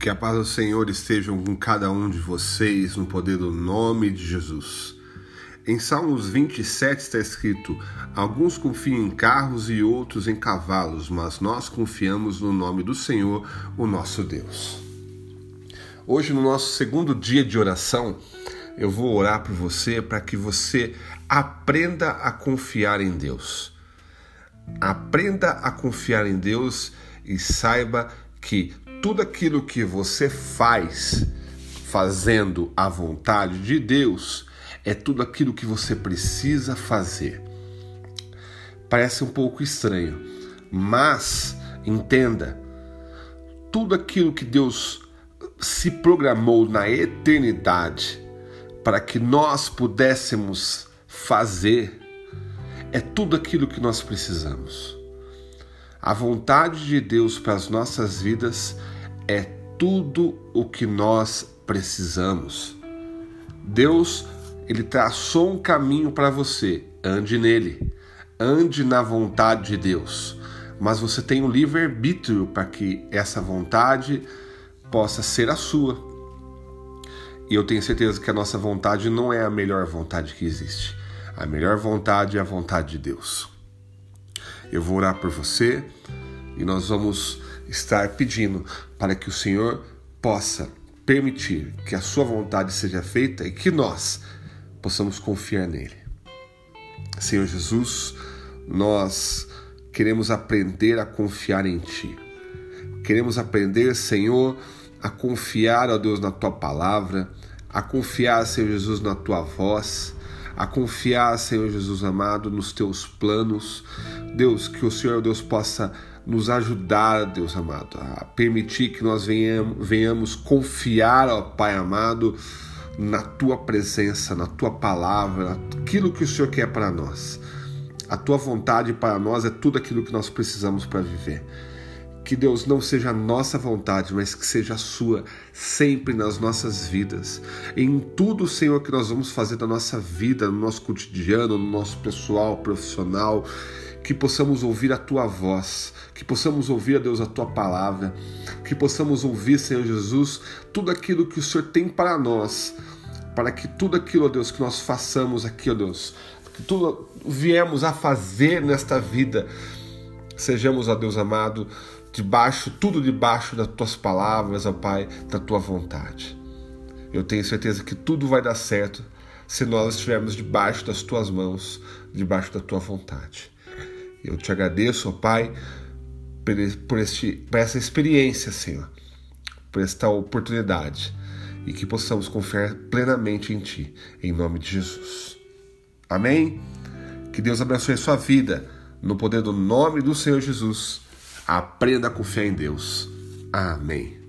Que a paz do Senhor esteja com cada um de vocês no poder do nome de Jesus. Em Salmos 27 está escrito: Alguns confiam em carros e outros em cavalos, mas nós confiamos no nome do Senhor, o nosso Deus. Hoje, no nosso segundo dia de oração, eu vou orar por você para que você aprenda a confiar em Deus. Aprenda a confiar em Deus e saiba que tudo aquilo que você faz fazendo a vontade de Deus é tudo aquilo que você precisa fazer. Parece um pouco estranho, mas entenda, tudo aquilo que Deus se programou na eternidade para que nós pudéssemos fazer é tudo aquilo que nós precisamos. A vontade de Deus para as nossas vidas é tudo o que nós precisamos. Deus, ele traçou um caminho para você, ande nele. Ande na vontade de Deus. Mas você tem um livre-arbítrio para que essa vontade possa ser a sua. E eu tenho certeza que a nossa vontade não é a melhor vontade que existe. A melhor vontade é a vontade de Deus. Eu vou orar por você e nós vamos estar pedindo para que o Senhor possa permitir que a sua vontade seja feita e que nós possamos confiar nele. Senhor Jesus, nós queremos aprender a confiar em Ti. Queremos aprender, Senhor, a confiar, ó Deus, na Tua palavra, a confiar, Senhor Jesus, na Tua voz, a confiar, Senhor Jesus amado, nos teus planos. Deus, que o Senhor Deus possa nos ajudar, Deus amado, a permitir que nós venhamos, venhamos confiar, ó Pai amado, na tua presença, na tua palavra, naquilo que o Senhor quer para nós. A tua vontade para nós é tudo aquilo que nós precisamos para viver. Que Deus não seja a nossa vontade, mas que seja a sua, sempre nas nossas vidas. Em tudo, Senhor, que nós vamos fazer da nossa vida, no nosso cotidiano, no nosso pessoal, profissional, que possamos ouvir a tua voz, que possamos ouvir, Deus, a tua palavra, que possamos ouvir, Senhor Jesus, tudo aquilo que o Senhor tem para nós, para que tudo aquilo, ó Deus, que nós façamos aqui, ó Deus, que tudo viemos a fazer nesta vida, sejamos, ó Deus amado, debaixo, tudo debaixo das tuas palavras, ó Pai, da tua vontade. Eu tenho certeza que tudo vai dar certo se nós estivermos debaixo das tuas mãos, debaixo da tua vontade. Eu te agradeço, ó Pai, por, este, por essa experiência, Senhor, por esta oportunidade e que possamos confiar plenamente em Ti, em nome de Jesus. Amém? Que Deus abençoe sua vida, no poder do nome do Senhor Jesus. Aprenda a confiar em Deus. Amém.